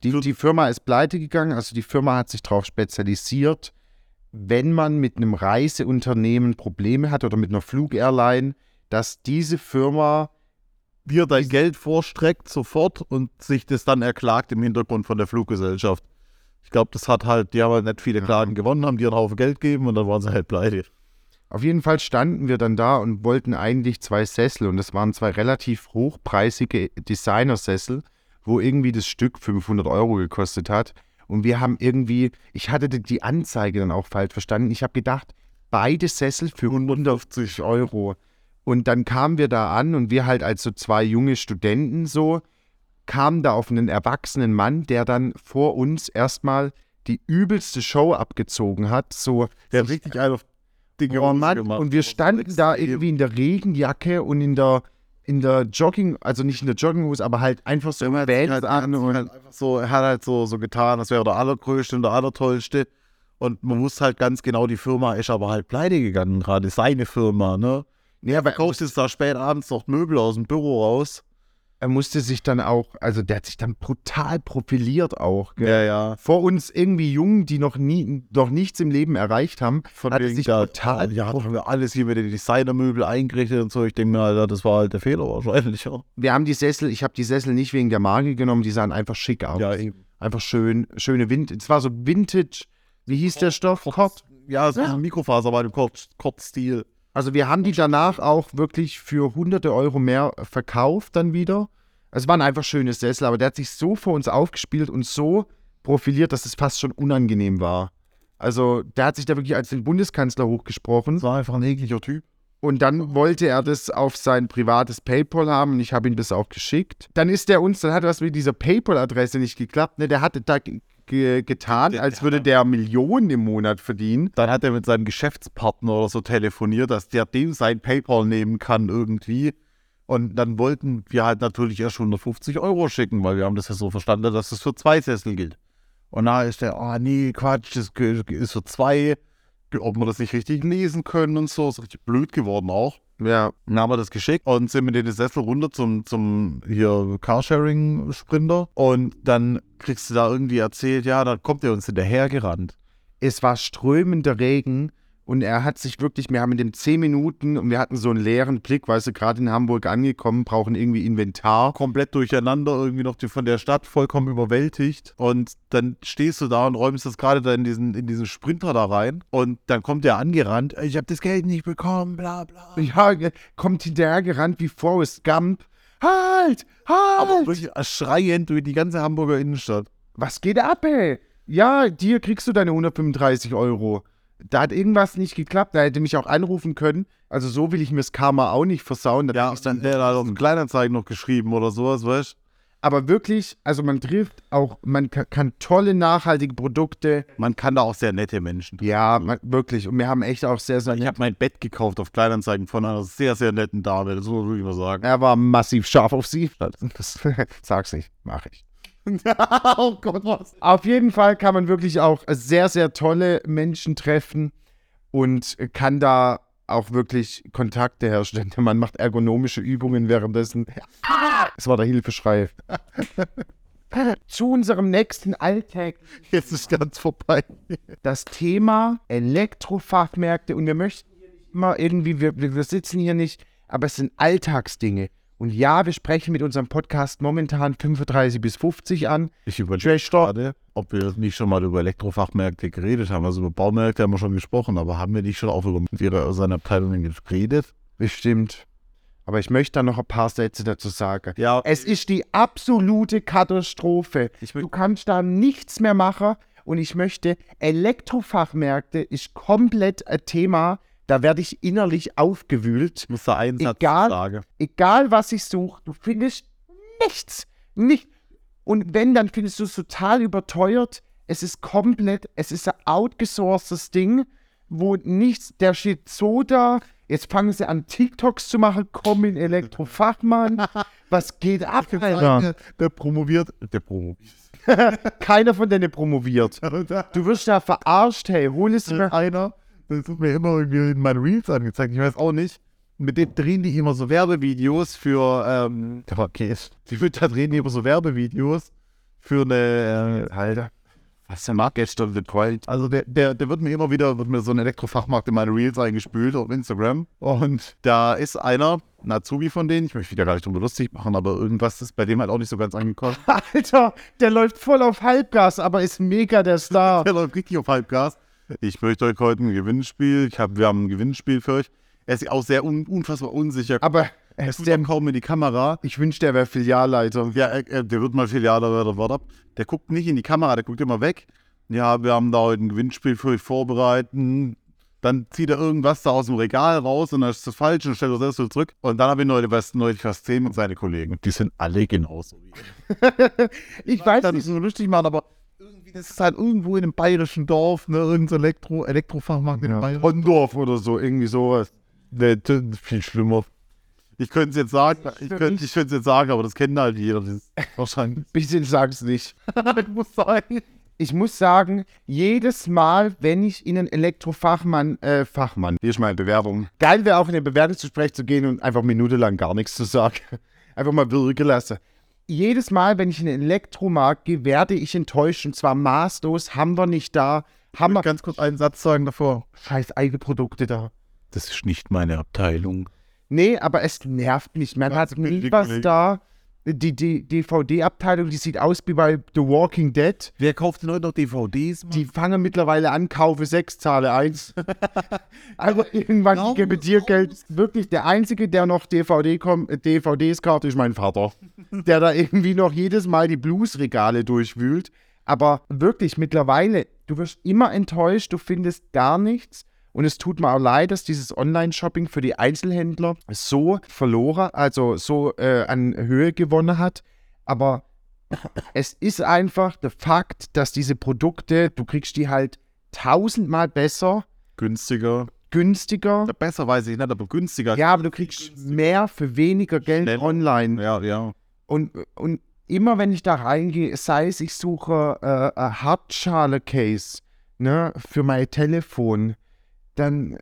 Die, die Firma ist pleite gegangen, also die Firma hat sich darauf spezialisiert, wenn man mit einem Reiseunternehmen Probleme hat oder mit einer Flugairline, dass diese Firma, dir dein Geld vorstreckt sofort und sich das dann erklagt im Hintergrund von der Fluggesellschaft. Ich glaube, das hat halt, die haben halt nicht viele Klagen gewonnen, haben dir einen Haufen Geld gegeben und dann waren sie halt pleite. auf jeden Fall standen wir dann da und wollten eigentlich zwei Sessel und das waren zwei relativ hochpreisige Designersessel, wo irgendwie das Stück 500 Euro gekostet hat. Und wir haben irgendwie, ich hatte die- Anzeige dann auch falsch verstanden. Ich habe gedacht, beide Sessel für 150 Euro. Und dann kamen wir da an und wir halt als so zwei junge Studenten so, kamen da auf einen erwachsenen Mann, der dann vor uns erstmal die übelste Show abgezogen hat. So, Der richtig einen auf Dinge Oh Mann, gemacht. und wir standen da irgendwie in der Regenjacke und in der, in der Jogging, also nicht in der Jogginghose, aber halt einfach so hat Vans halt, an und halt so, er hat halt so, so getan, als wäre er der Allergrößte und der Allertollste. Und man wusste halt ganz genau, die Firma ist aber halt pleite gegangen, gerade seine Firma, ne? ja, Verkauft jetzt da spät abends noch Möbel aus dem Büro raus. Er musste sich dann auch, also der hat sich dann brutal profiliert auch. Gell? Ja, ja. Vor uns irgendwie Jungen, die noch nie, noch nichts im Leben erreicht haben, Von hat wegen sich da, total ja, haben wir alles hier mit den Designermöbel eingerichtet und so. Ich denke mir, Alter, das war halt der Fehler wahrscheinlich. Ja, Wir haben die Sessel, ich habe die Sessel nicht wegen der Marke genommen, die sahen einfach schick aus. ja eben. Einfach schön, schöne Wind. Es war so Vintage, wie hieß der Stoff? Kort. Ja, so Ja. ein Mikrofaser bei dem Kurt- Kurt-Stil. Also wir haben die danach auch wirklich für hunderte Euro mehr verkauft dann wieder. Es waren einfach schöne Sessel, aber der hat sich so vor uns aufgespielt und so profiliert, dass es fast schon unangenehm war. Also der hat sich da wirklich als den Bundeskanzler hochgesprochen Das war einfach ein ekliger Typ. und dann wollte er das auf sein privates PayPal haben und ich habe ihm das auch geschickt. Dann ist der uns, dann hat was mit dieser PayPal-Adresse nicht geklappt. Ne? Der hatte da ge ge getan, Der- als würde der Millionen im Monat verdienen. Dann hat er mit seinem Geschäftspartner oder so telefoniert, dass der dem sein PayPal nehmen kann irgendwie. Und dann wollten wir halt natürlich erst 150 Euro schicken, weil wir haben das ja so verstanden, dass das für zwei Sessel gilt. Und da ist der, oh nee, Quatsch, das ist für zwei, ob wir das nicht richtig lesen können und so. Ist richtig blöd geworden auch. Ja, Dann haben wir das geschickt und sind mit den Sessel runter zum, zum hier Carsharing-Sprinter. Und dann kriegst du da irgendwie erzählt, ja, dann kommt er uns hinterhergerannt. es war strömender Regen und er hat sich wirklich, wir haben mit dem 10 Minuten und wir hatten so einen leeren Blick, weißt du, gerade in Hamburg angekommen, brauchen irgendwie Inventar. komplett durcheinander, irgendwie noch von der Stadt vollkommen überwältigt. Und dann stehst du da und räumst das gerade da in diesen, in diesen Sprinter da rein. Und dann kommt der angerannt, ich habe das Geld nicht bekommen, bla bla. Ja, kommt hinterher gerannt wie Forrest Gump. Halt! Aber Halt! wirklich schreiend durch die ganze Hamburger Innenstadt. Was geht ab, ey? Ja, dir kriegst du deine 135 Euro. Da hat irgendwas nicht geklappt. Da hätte mich auch anrufen können. Also so will ich mir das Karma auch nicht versauen. Da Ja, ich dann der hat auf den Kleinanzeigen noch geschrieben oder sowas, weißt Aber wirklich, also man trifft auch, man ka- kann tolle, nachhaltige Produkte. Man kann da auch sehr nette Menschen. Ja, man, wirklich. Und wir haben echt auch sehr, sehr. Ich habe mein Bett gekauft auf Kleinanzeigen von einer sehr, sehr netten Dame. Das muss man wirklich mal sagen. Er war massiv scharf auf sie. *laughs* Das, sag's nicht, mach ich. *laughs* oh Gott, was? Auf jeden Fall kann man wirklich auch sehr, sehr tolle Menschen treffen und kann da auch wirklich Kontakte herstellen. Mann macht ergonomische Übungen währenddessen. Das war der Hilfeschrei. *laughs* Zu unserem nächsten Alltag. Jetzt ist ganz vorbei. Das Thema Elektrofachmärkte und wir möchten hier nicht immer irgendwie, wir, wir sitzen hier nicht, aber es sind Alltagsdinge. Und ja, wir sprechen mit unserem Podcast momentan 35 bis 50 an. Ich überlege gerade, ob wir nicht schon mal über Elektrofachmärkte geredet haben. Also über Baumärkte haben wir schon gesprochen, aber haben wir nicht schon auch über ihre, seine Abteilungen geredet? bestimmt. Aber ich möchte da noch ein paar Sätze dazu sagen. Ja, Es ist die absolute Katastrophe. Du kannst da nichts mehr machen. Und ich möchte, Elektrofachmärkte ist komplett ein Thema, da werde ich innerlich aufgewühlt. ich muss da einen Satz Egal. sagen. Egal, was ich suche, du findest nichts. Nicht. Und wenn, dann findest du es total überteuert. Es ist komplett, es ist ein outgesourcedes Ding, wo nichts, der steht so da. Jetzt fangen sie an, TikToks zu machen, komm in Elektrofachmann. *laughs* Was geht ab, Alter? Der, der promoviert. Der promoviert. *laughs* Keiner von denen promoviert. *laughs* Du wirst da verarscht, hey, hol es mir. einer, das wird mir immer irgendwie in meinen Reels angezeigt. Ich weiß auch nicht. Mit dem drehen die immer so Werbevideos für, ähm, der war Käse. Die da drehen die immer so Werbevideos für eine, äh, Alter, was der mag gestern betreut. Also der, der, der wird mir immer wieder, wird mir so ein Elektrofachmarkt in meine Reels eingespült auf Instagram. Und da ist einer, ein Azubi von denen, ich möchte mich da gar nicht drüber lustig machen, aber irgendwas ist bei dem halt auch nicht so ganz angekommen. *laughs* Alter, der läuft voll auf Halbgas, aber ist mega der Star. *laughs* Der läuft richtig auf Halbgas. Ich möchte euch heute ein Gewinnspiel, ich hab, wir haben ein Gewinnspiel für euch. Er ist auch sehr un, unfassbar unsicher. Aber er ist der, kaum in die Kamera. ich wünschte, er wäre Filialleiter. Ja, er, er, der wird mal Filiale oder Wort ab. Der guckt nicht in die Kamera, der guckt immer weg. Ja, wir haben da heute ein Gewinnspiel für euch vorbereiten. Dann zieht er irgendwas da aus dem Regal raus und dann ist das falsch und stellt das erst wieder zurück. Und dann habe ich neulich was, neulich was gesehen mit seinen Kollegen. Die sind alle genauso wie er. *laughs* Ich weiß das nicht. nicht so lustig machen, aber irgendwie, das ist halt irgendwo in einem bayerischen Dorf, ne, irgendein Elektro, Elektrofachmarkt in Ja. Bayern. Hondorf oder so, irgendwie sowas. Nee, das ist viel schlimmer. Ich könnte es jetzt sagen, ich könnte ich könnte es jetzt sagen, aber das kennt halt jeder. Das ist wahrscheinlich. *laughs* Bisschen sag's nicht. das muss sein. Ich muss sagen, jedes Mal, wenn ich in einen Elektrofachmann, äh, Fachmann, hier ist meine Bewerbung. Geil wäre auch in ein Bewerbungsgespräch zu gehen und einfach minutenlang gar nichts zu sagen. *laughs* Einfach mal wirken lassen. Jedes Mal, wenn ich in den Elektromarkt gehe, werde ich enttäuscht und zwar maßlos. Haben wir nicht da. Haben wir ganz kurz einen Satz sagen davor. scheiß eigene Produkte da. Das ist nicht meine Abteilung. Nee, aber es nervt mich. Man hat Also, nie was da. Die, die DVD-Abteilung, die sieht aus wie bei The Walking Dead. Wer kauft denn heute noch DVDs? Die fangen mittlerweile an, kaufe 6, zahle 1. *laughs* also irgendwann Raus, gebe dir Geld. Wirklich, der Einzige, der noch DVD kom- äh, DVDs kauft, ist mein Vater. *laughs* der da irgendwie noch jedes Mal die Bluesregale durchwühlt. Aber wirklich, mittlerweile, du wirst immer enttäuscht, du findest gar nichts. Und es tut mir auch leid, dass dieses Online-Shopping für die Einzelhändler so verloren, also so äh, an Höhe gewonnen hat. Aber es ist einfach der Fakt, dass diese Produkte, du kriegst die halt tausendmal besser, Günstiger. günstiger. Ja, besser weiß ich nicht, aber günstiger. Ja, aber du kriegst mehr für weniger Geld Schneller. online. ja. ja. Und, und immer wenn ich da reingehe, sei es, ich suche äh, ein Hartschale-Case ne, für mein Telefon, dann,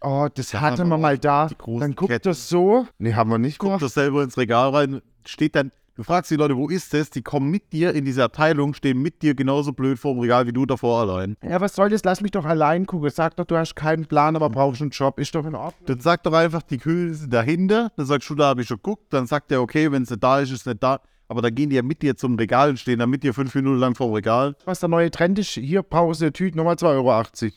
oh, das aber wir auch mal da. Dann guckt Ketten. das so. Nee, haben wir nicht Guck gemacht. das selber ins Regal rein, steht dann, du fragst die Leute, wo ist das? Die kommen mit dir in diese Abteilung, stehen mit dir genauso blöd vor dem Regal wie du davor allein. Ja, was soll das? Lass mich doch allein gucken. Sag doch, du hast keinen Plan, aber brauchst einen Job. Ist doch in Ordnung. Dann sagt doch einfach, die Kühe sind dahinter. Dann sagst du, da habe ich schon geguckt. Dann sagt er, okay, wenn es nicht da ist, ist es nicht da. Aber dann gehen die ja mit dir zum Regal und stehen dann mit dir fünf Minuten lang vor dem Regal. Was der neue Trend ist, hier Pause, Tüte, nochmal 2,80 Euro.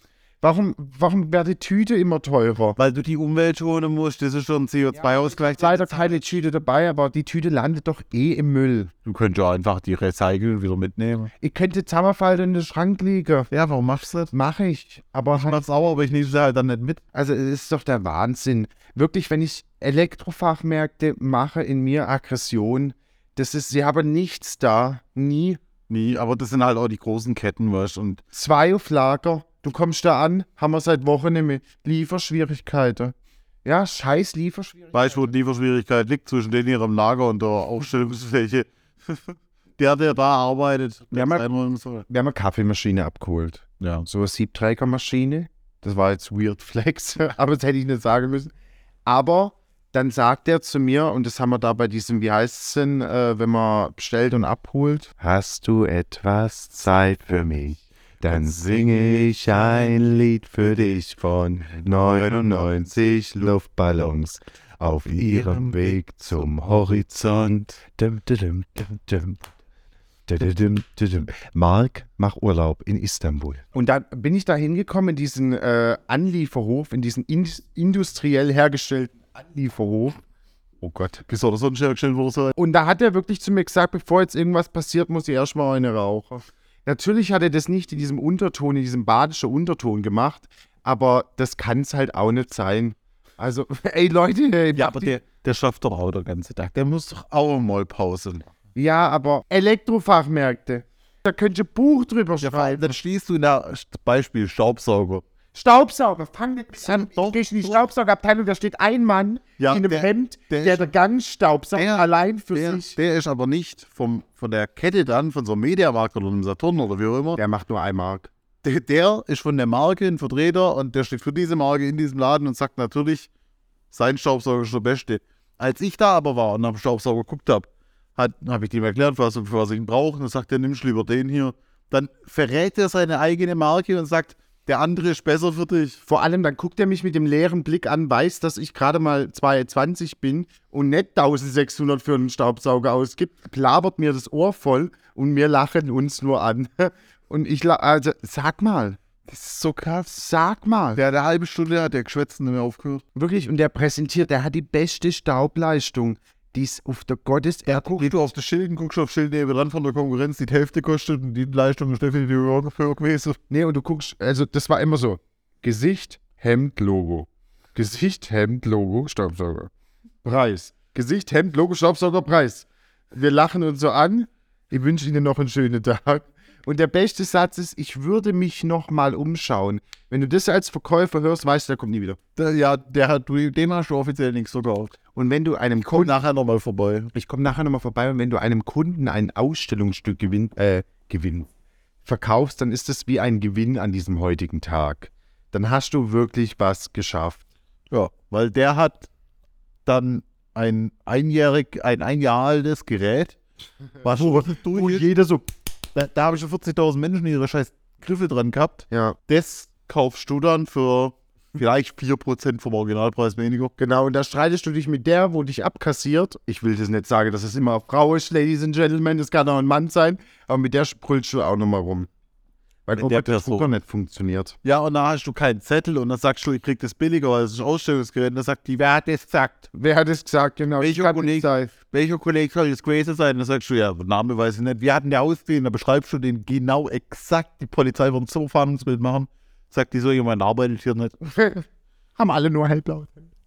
Warum, warum wäre die Tüte immer teurer? Weil du die Umwelt schonen musst, das ist schon CO2-Ausgleich. Leider keine Tüte dabei, aber die Tüte landet doch eh im Müll. Du könntest ja einfach die recyceln und wieder mitnehmen. Ich könnte zusammenfallen in den Schrank legen. Ja, warum machst du das? Mache ich. Aber Ich halt, mach's auch, aber ich nehme sie halt dann nicht mit. also es ist doch der Wahnsinn. Wirklich, wenn ich Elektrofachmärkte mache, in mir Aggression. Das ist, sie haben nichts da. Nie. Nie, aber das sind halt auch die großen Ketten, weißt du. Und Zwei auf Lager. Du kommst da an, haben wir seit Wochen mehr. Lieferschwierigkeiten. Ja, scheiß Lieferschwierigkeiten. weißt du, wo die Lieferschwierigkeit liegt zwischen denen ihrem Lager und der Aufstellungsfläche? *laughs* der, der da arbeitet. Man- einräumen soll. Wir haben eine Kaffeemaschine abgeholt. ja. So eine Siebträgermaschine. Das war jetzt Weird Flex, *laughs* aber das hätte ich nicht sagen müssen. Aber dann sagt er zu mir, und das haben wir da bei diesem, wie heißt es denn, äh, wenn man bestellt und abholt? Hast du etwas Zeit für mich? Dann singe ich ein Lied für dich von 99 Luftballons auf ihrem Weg zum Horizont. Dum, dum, dum, dum. Dum, dum, dum. Mark, mach Urlaub in Istanbul. Und dann bin ich da hingekommen in diesen äh, Anlieferhof, in diesen in industriell hergestellten Anlieferhof. Oh Gott. Wieso oder sonst hergestellt wurde so? Und da hat er wirklich zu mir gesagt, bevor jetzt irgendwas passiert, muss ich erstmal eine rauchen. Natürlich hat er das nicht in diesem Unterton, in diesem badischen Unterton gemacht, aber das kann es halt auch nicht sein. Also, *laughs* ey Leute, ey, Ja, aber der, der schafft doch auch den ganzen Tag. Der muss doch auch mal Pause machen. ja, aber Elektrofachmärkte, da könnt ihr Buch drüber Ja, vor allem, schreiben. dann schließt du in der Beispiel Staubsauger. Staubsauger, fang. Doch, Gehst in die. Staubsaugerabteilung, da steht ein Mann Ja, in einem der- Hemd, der der, ganz Staubsauger Der- allein für Der, sich. der ist aber nicht vom, von der Kette dann, von so einem Mediamarkt oder einem Saturn oder wie auch immer. Der macht nur ein Mark. Der, der ist von der Marke ein Vertreter und der steht für diese Marke in diesem Laden und sagt natürlich, sein Staubsauger ist der beste. Als ich da aber war und nach dem Staubsauger geguckt habe, habe ich ihm erklärt, was, für was ich ihn brauche. Und dann sagt er, nimmst lieber den hier. Dann verrät er seine eigene Marke und sagt, der andere ist besser für dich. Vor allem, dann guckt er mich mit dem leeren Blick an, weiß, dass ich gerade mal 22 bin und nicht 1600 für einen Staubsauger ausgibt, plabert mir das Ohr voll und wir lachen uns nur an. *laughs* Und ich, also, sag mal, Das ist so krass. sag mal. Der hat eine halbe Stunde hat der geschwätzt und nicht mehr aufgehört. Wirklich, und der präsentiert, der hat die beste Staubleistung, die es auf der Gotteserde Guckst du auf das Schild, guckst du auf das Schild nebenan von der Konkurrenz, die die Hälfte kostet und die Leistung ist definitiv höher gewesen. Nee, und du guckst, also das war immer so. Gesicht, Hemd, Logo. Gesicht, Hemd, Logo, Staubsauger. Preis. Gesicht, Hemd, Logo, Staubsauger, Preis. Wir lachen uns so an. Ich wünsche Ihnen noch einen schönen Tag. Und der beste Satz ist, ich würde mich noch mal umschauen. Wenn du das als Verkäufer hörst, weißt du, der kommt nie wieder. Der, ja, der hat, dem hast du offiziell nichts verkauft. Und wenn du einem Komm Kunden, nachher nochmal vorbei. ich komme nachher nochmal vorbei, und wenn du einem Kunden ein Ausstellungsstück gewinn, äh, gewinn, verkaufst, dann ist das wie ein Gewinn an diesem heutigen Tag. Dann hast du wirklich was geschafft. Ja, weil der hat dann ein einjährig, ein ein Jahr altes Gerät, was Wo *laughs* jeder so, da, da habe ich schon 40.000 Menschen ihre scheiß Griffe dran gehabt. ja, Das kaufst du dann für vielleicht 4% vom Originalpreis weniger. genau. Und da streitest du dich mit der, wo dich abkassiert. Ich will das nicht sagen, dass es immer eine Frau ist, Ladies and Gentlemen, das kann auch ein Mann sein, aber mit der brüllst du auch nochmal rum. Weil der. Drucker nicht funktioniert. Ja, und dann hast du keinen Zettel und dann sagst du, ich krieg das billiger, weil es ist ein Ausstellungsgerät. Und dann sagt die, wer hat das gesagt? Wer hat es gesagt? Genau. Welcher Kollege? Welcher Kollege soll das gewesen sein? Dann sagst du, ja, Name weiß ich nicht. Wir hatten der auswählen, dann beschreibst du den genau exakt. Die Polizei wird so Fahndungsbild machen. Sagt die so, jemand arbeitet hier nicht. *laughs* Haben alle nur hellblau.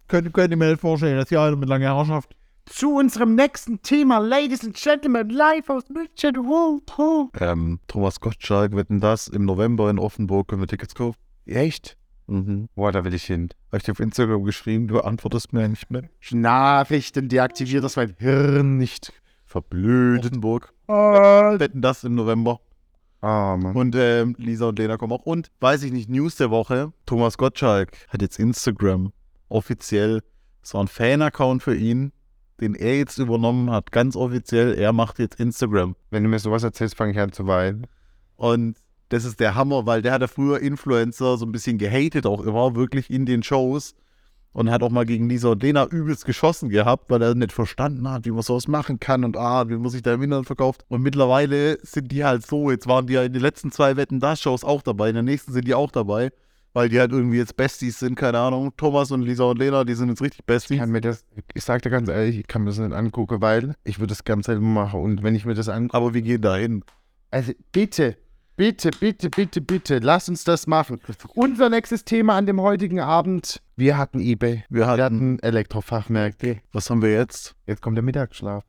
Könnt, könnt ihr mir nicht vorstellen, dass hier einer mit langer Herrschaft. Zu unserem nächsten Thema, Ladies and Gentlemen, live aus München. Hu, hu. Ähm, Thomas Gottschalk, wetten das? Im November in Offenburg können wir Tickets kaufen. Echt? Mhm. Boah, da will ich hin. Habe ich dir auf Instagram geschrieben, du antwortest mir nicht mehr. Nachrichten deaktiviert, dass mein Hirn nicht verblödet. Offenburg. Oh, Wetten das im November. Ah, Mann. Und ähm, Lisa und Lena kommen auch. Und weiß ich nicht, News der Woche. Thomas Gottschalk hat jetzt Instagram offiziell. Es war ein Fan-Account für ihn, den er jetzt übernommen hat. Ganz offiziell. Er macht jetzt Instagram. Wenn du mir sowas erzählst, fange ich an zu weinen. Und das ist der Hammer, weil der hat ja früher Influencer so ein bisschen gehatet, auch immer wirklich in den Shows. Und hat auch mal gegen Lisa und Lena übelst geschossen gehabt, weil er nicht verstanden hat, wie man sowas machen kann und ah, wie man sich da im Internet verkauft. Und mittlerweile sind die halt so, jetzt waren die ja in den letzten zwei Wetten das Shows auch dabei, in der nächsten sind die auch dabei. weil die halt irgendwie jetzt Besties sind, keine Ahnung. Thomas und Lisa und Lena, die sind jetzt richtig Ich Besties. kann mir das, ich sag dir ganz ehrlich, ich kann mir das nicht angucken, weil ich würde das ganz selber machen. Und wenn ich mir das angucke, Aber wir gehen da hin. also bitte, bitte, bitte, bitte, bitte, lass uns das machen. Unser nächstes Thema an dem heutigen Abend, wir hatten Ebay, Wir wir hatten, hatten Elektrofachmärkte. was haben wir jetzt? Jetzt kommt der Mittagsschlaf.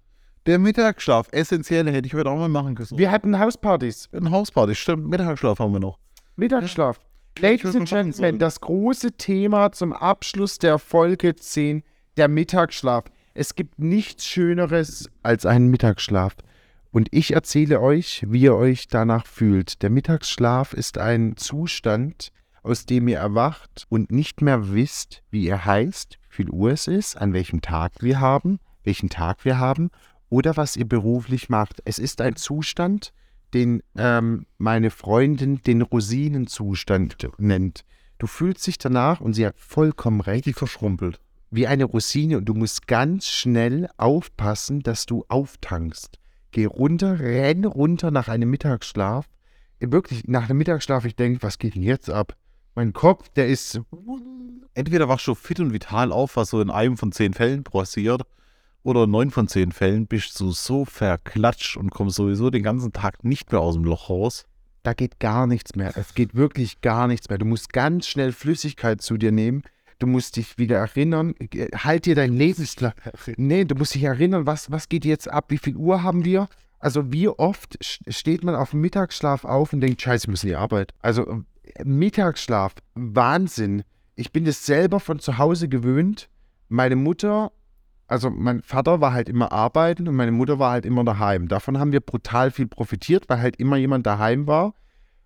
Der Mittagsschlaf, essentiell, hätte ich heute auch mal machen können. Wir hatten Hauspartys. Ein Hausparty, stimmt, Mittagsschlaf haben wir noch. Mittagsschlaf. Ladies and Gentlemen, das große Thema zum Abschluss der Folge 10, der Mittagsschlaf. Es gibt nichts Schöneres als einen Mittagsschlaf. Und ich erzähle euch, wie ihr euch danach fühlt. Der Mittagsschlaf ist ein Zustand, aus dem ihr erwacht und nicht mehr wisst, wie ihr heißt, wie viel Uhr es ist, an welchem Tag wir haben, welchen Tag wir haben oder was ihr beruflich macht. Es ist ein Zustand, den ähm, meine Freundin den Rosinenzustand nennt. Du fühlst dich danach, und sie hat vollkommen recht, Die verschrumpelt. wie eine Rosine und du musst ganz schnell aufpassen, dass du auftankst. Geh runter, renn runter nach einem Mittagsschlaf. Wirklich, nach einem Mittagsschlaf, ich denke, was geht denn jetzt ab? Mein Kopf, der ist. Entweder wachst du fit und vital auf, was so in einem von zehn Fällen passiert, oder in neun von zehn Fällen bist du so verklatscht und kommst sowieso den ganzen Tag nicht mehr aus dem Loch raus. Da geht gar nichts mehr. Es geht wirklich gar nichts mehr. Du musst ganz schnell Flüssigkeit zu dir nehmen. Du musst dich wieder erinnern. Halt dir dein Lebensplan. Nee, du musst dich erinnern, was, was geht jetzt ab? Wie viel Uhr haben wir? Also wie oft steht man auf dem Mittagsschlaf auf und denkt, scheiße, ich muss in die Arbeit. Also äh, Mittagsschlaf, Wahnsinn. Ich bin das selber von zu Hause gewöhnt. Meine Mutter, also mein Vater war halt immer arbeiten und meine Mutter war halt immer daheim. Davon haben wir brutal viel profitiert, weil halt immer jemand daheim war.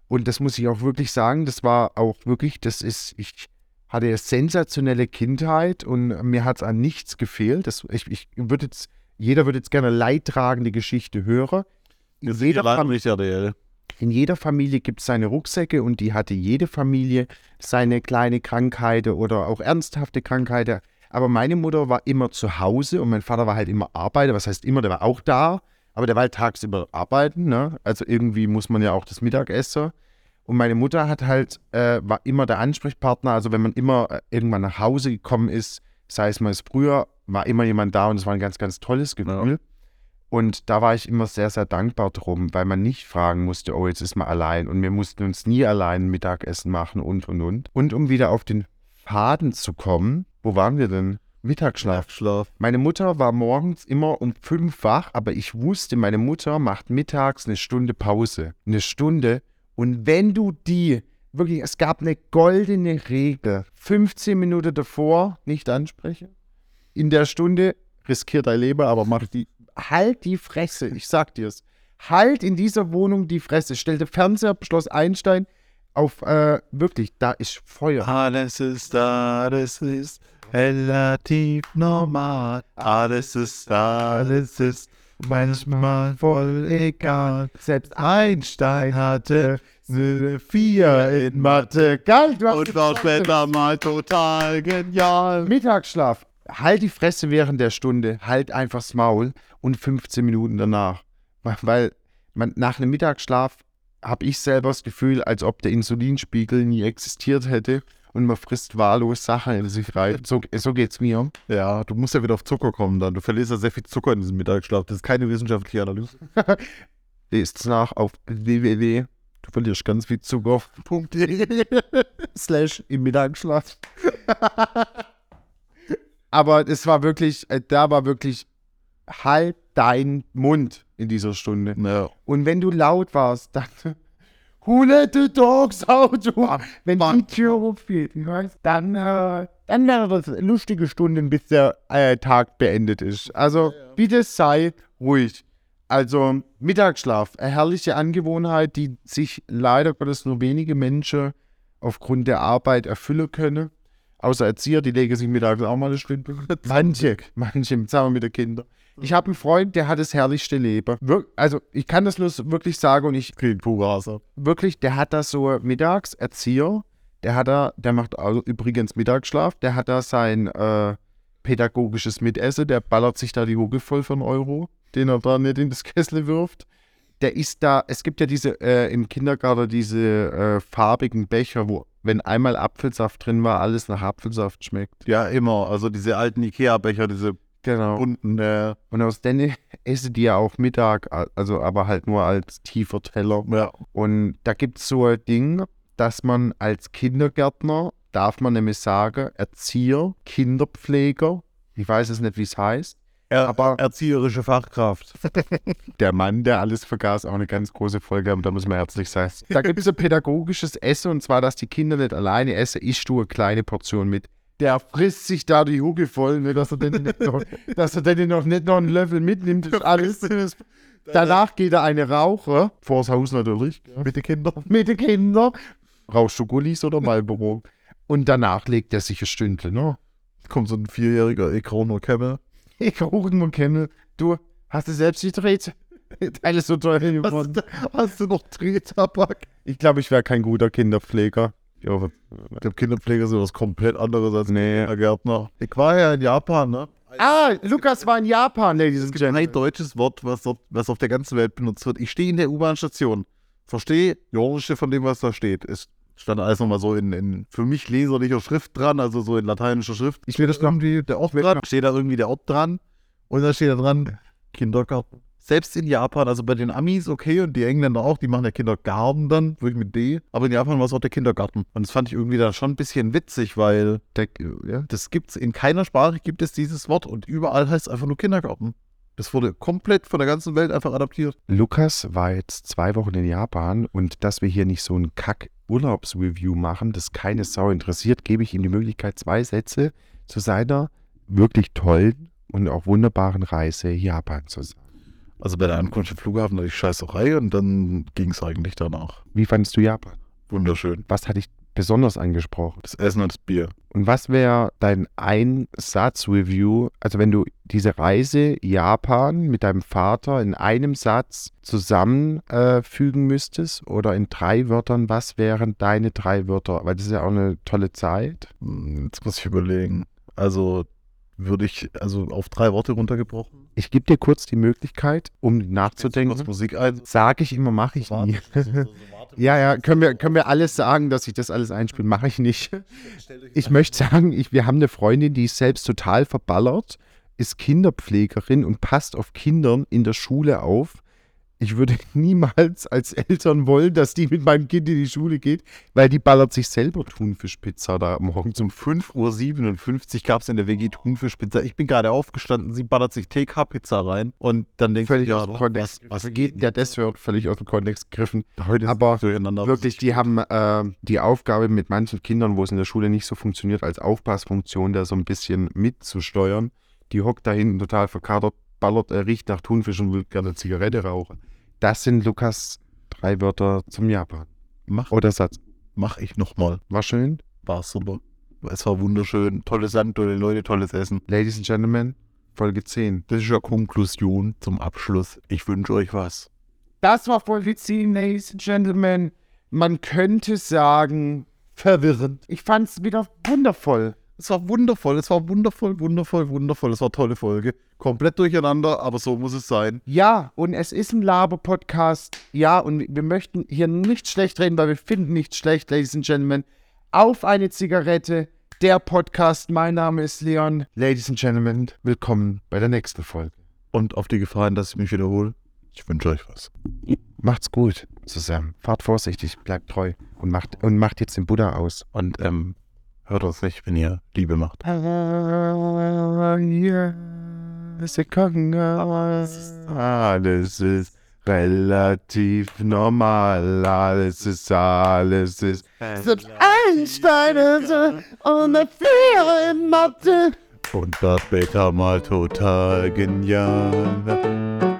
Und das muss ich auch wirklich sagen, das war auch wirklich, das ist, ich hatte eine sensationelle Kindheit und mir hat es an nichts gefehlt. Das, ich ich würde jetzt, jeder würde jetzt gerne eine leidtragende Geschichte hören. In Das jeder, Fam nicht in jeder Familie gibt es seine Rucksäcke und die hatte jede Familie seine kleine Krankheiten oder auch ernsthafte Krankheiten. Aber meine Mutter war immer zu Hause und mein Vater war halt immer Arbeiter. Was heißt immer, der war auch da, aber der war halt tagsüber arbeiten. Ne? Also irgendwie muss man ja auch das Mittag essen. Und meine Mutter hat halt, äh, war immer der Ansprechpartner. Also wenn man immer äh, irgendwann nach Hause gekommen ist, sei es mal früher, war immer jemand da und es war ein ganz, ganz tolles Gefühl. Und da war ich immer sehr, sehr dankbar drum, weil man nicht fragen musste, oh, jetzt ist man allein. Und wir mussten uns nie allein Mittagessen machen und, und, und. Und um wieder auf den Faden zu kommen, wo waren wir denn? Mittagsschlaf. Schlaf. Meine Mutter war morgens immer um fünf wach, aber ich wusste, meine Mutter macht mittags eine Stunde Pause. Eine Stunde. Und wenn du die, wirklich, es gab eine goldene Regel. 15 Minuten davor nicht ansprechen. In der Stunde riskiert dein Leben, aber mach die. Halt die Fresse, ich sag dir's. Halt in dieser Wohnung die Fresse. Stell den Fernseher, Schloss Einstein auf, äh, wirklich, da ist Feuer. Alles ist da, alles ist relativ normal. Alles ist da, alles ist manchmal voll egal. Selbst Einstein hatte eine Vier in Mathe. Geil, du hast Und war später mal total genial. Mittagsschlaf. Halt die Fresse während der Stunde, halt einfach das Maul und 15 Minuten danach. Weil man, nach einem Mittagsschlaf habe ich selber das Gefühl, als ob der Insulinspiegel nie existiert hätte und man frisst wahllos Sachen in sich rein. So, so geht's mir. Ja, du musst ja wieder auf Zucker kommen dann. Du verlierst ja sehr viel Zucker in diesem Mittagsschlaf. Das ist keine wissenschaftliche Analyse. *laughs* Lest nach auf www. Du verlierst ganz viel Zucker. *laughs* slash im Mittagsschlaf. *laughs* Aber es war wirklich, äh, da war wirklich halt dein Mund in dieser Stunde. Ja. Und wenn du laut warst, dann Who let the dogs out? Wenn die Tür weißt, dann, äh, dann wäre das lustige Stunde, bis der äh, Tag beendet ist. Also bitte sei ruhig. Also Mittagsschlaf, eine herrliche Angewohnheit, die sich leider Gottes nur wenige Menschen aufgrund der Arbeit erfüllen können. Außer Erzieher, die legen sich mittags auch mal eine Stunde. *laughs* Manche, manche, sagen wir mit den Kindern. Ich habe einen Freund, der hat das herrlichste Leben. Wir, also ich kann das nur wirklich sagen und ich Klingt purer Hasser. wirklich, der hat da so mittags Erzieher, der hat da, der macht also übrigens Mittagsschlaf, der hat da sein äh, pädagogisches Mitessen, der ballert sich da die Hucke voll einen Euro, den er da nicht in das Kessel wirft. der ist da, es gibt ja diese, äh, im Kindergarten diese äh, farbigen Becher, wo, wenn einmal Apfelsaft drin war, alles nach Apfelsaft schmeckt. Ja, immer. Also diese alten Ikea-Becher, diese Genau. bunten, äh, Und aus denen esse die ja auch Mittag, also aber halt nur als tiefer Teller. ja. Und da gibt es so ein Ding, dass man als Kindergärtner, darf man nämlich sagen, Erzieher, Kinderpfleger, ich weiß es nicht, wie es heißt, Er, Aber- erzieherische Fachkraft. *laughs* der Mann, der alles vergaß, auch eine ganz große Folge, aber da muss man herzlich sein. Da gibt es ein pädagogisches Essen und zwar, dass die Kinder nicht alleine essen, isst du eine kleine Portion mit. Der frisst sich da die Hucke voll, ne, dass er denn nicht noch, *laughs* dass er denn noch nicht noch einen Löffel mitnimmt. Ist alles. Danach geht er eine rauchen, vors Haus natürlich, Mit den Kindern. *laughs* mit den Kindern. Rauchst du Gullis oder *laughs* Marlboro? Und danach legt er sich ein Stündchen, ne? Kommt so ein vierjähriger Ekroner Kemme. Ich rauche nur kenne. Du, hast du selbst gedreht? Alles so teuer geworden. Hast du noch Drehtabak? Ich glaube, ich wäre kein guter Kinderpfleger. Ja, Ich glaube, Kinderpfleger sind was komplett anderes als Nee. Gärtner. Ich war ja in Japan, ne? Ah, Lukas war in Japan, Ladies and Ein Gentlemen. deutsches Wort, was, dort, was auf der ganzen Welt benutzt wird. Ich stehe in der U-Bahn-Station, verstehe Jornische von dem, was da steht. Es stand alles nochmal so in, in für mich leserlicher Schrift dran, also so in lateinischer Schrift. Ich will das haben die der Ort dran. Steht da irgendwie der Ort dran und da steht da dran Kindergarten. Selbst in Japan, also bei den Amis okay und die Engländer auch, die machen ja Kindergarten dann, wirklich mit D. Aber in Japan war es auch der Kindergarten. Und das fand ich irgendwie dann schon ein bisschen witzig, weil Der, ja. das in keiner Sprache gibt es dieses Wort und überall heißt es einfach nur Kindergarten. Das wurde komplett von der ganzen Welt einfach adaptiert. Lukas war jetzt zwei Wochen in Japan und dass wir hier nicht so ein Kack-Urlaubsreview machen, das keine Sau interessiert, gebe ich ihm die Möglichkeit, zwei Sätze zu seiner wirklich tollen und auch wunderbaren Reise Japan zu sagen. Also bei der Ankunft im Flughafen hatte ich Scheißerei und dann ging es eigentlich danach. Wie fandest du Japan? Wunderschön. Was hat dich besonders angesprochen? Das Essen und das Bier. Und was wäre dein Ein-Satz-Review, also wenn du diese Reise Japan mit deinem Vater in einem Satz zusammenfügen äh, müsstest oder in drei Wörtern, was wären deine drei Wörter? Weil das ist ja auch eine tolle Zeit. Hm, Jetzt muss ich überlegen. Also würde ich, also auf drei Worte runtergebrochen. Ich gebe dir kurz die Möglichkeit, um nachzudenken. Musik ein. Sage ich immer, mache ich nie. *laughs* Ja, ja, können wir, können wir alles sagen, dass ich das alles einspiele? Mache ich nicht. *laughs* Ich möchte sagen, ich, wir haben eine Freundin, die ist selbst total verballert, ist Kinderpflegerin und passt auf Kindern in der Schule auf. Ich würde *laughs* niemals als Eltern wollen, dass die mit meinem Kind in die Schule geht, weil die ballert sich selber Thunfischpizza da morgens um Um 5.57 Uhr gab es in der WG Thunfischpizza. Ich bin gerade aufgestanden, sie ballert sich TK-Pizza rein und dann denkt völlig aus Kontext. was, was geht der das hört völlig aus dem Kontext gegriffen. Heute Aber durcheinander. Wirklich, die haben äh, die Aufgabe mit manchen Kindern, wo es in der Schule nicht so funktioniert, als Aufpassfunktion da so ein bisschen mitzusteuern. Die hockt da hinten total verkatert, ballert, äh, riecht nach Thunfisch und will gerne Zigarette rauchen. Das sind Lukas drei Wörter zum Japan. Mach, Oder Satz. mach ich nochmal. War schön. War super. Es war wunderschön. Tolle Sand, tolle Leute, tolles Essen. Ladies and Gentlemen, Folge 10. Das ist ja Konklusion zum Abschluss. Ich wünsche euch was. Das war Folge 10, Ladies and Gentlemen. Man könnte sagen, verwirrend. Ich fand es wieder wundervoll. Es war wundervoll, es war wundervoll, wundervoll, wundervoll. Es war eine tolle Folge. Komplett durcheinander, aber so muss es sein. Ja, und es ist ein Laber-Podcast. Ja, und wir möchten hier nicht schlecht reden, weil wir finden nichts schlecht, Ladies and Gentlemen. Auf eine Zigarette, der Podcast. Mein Name ist Leon. Ladies and Gentlemen, willkommen bei der nächsten Folge. Und auf die Gefahr hin, dass ich mich wiederhole, ich wünsche euch was. Macht's gut zusammen. Fahrt vorsichtig, bleibt treu und macht, und macht jetzt den Buddha aus. Und ähm, hört uns nicht, wenn ihr Liebe macht. Alles ist relativ normal. Alles ist, alles ist. Selbst Einstein ist ohne vier in Mathe. Und das später mal total genial.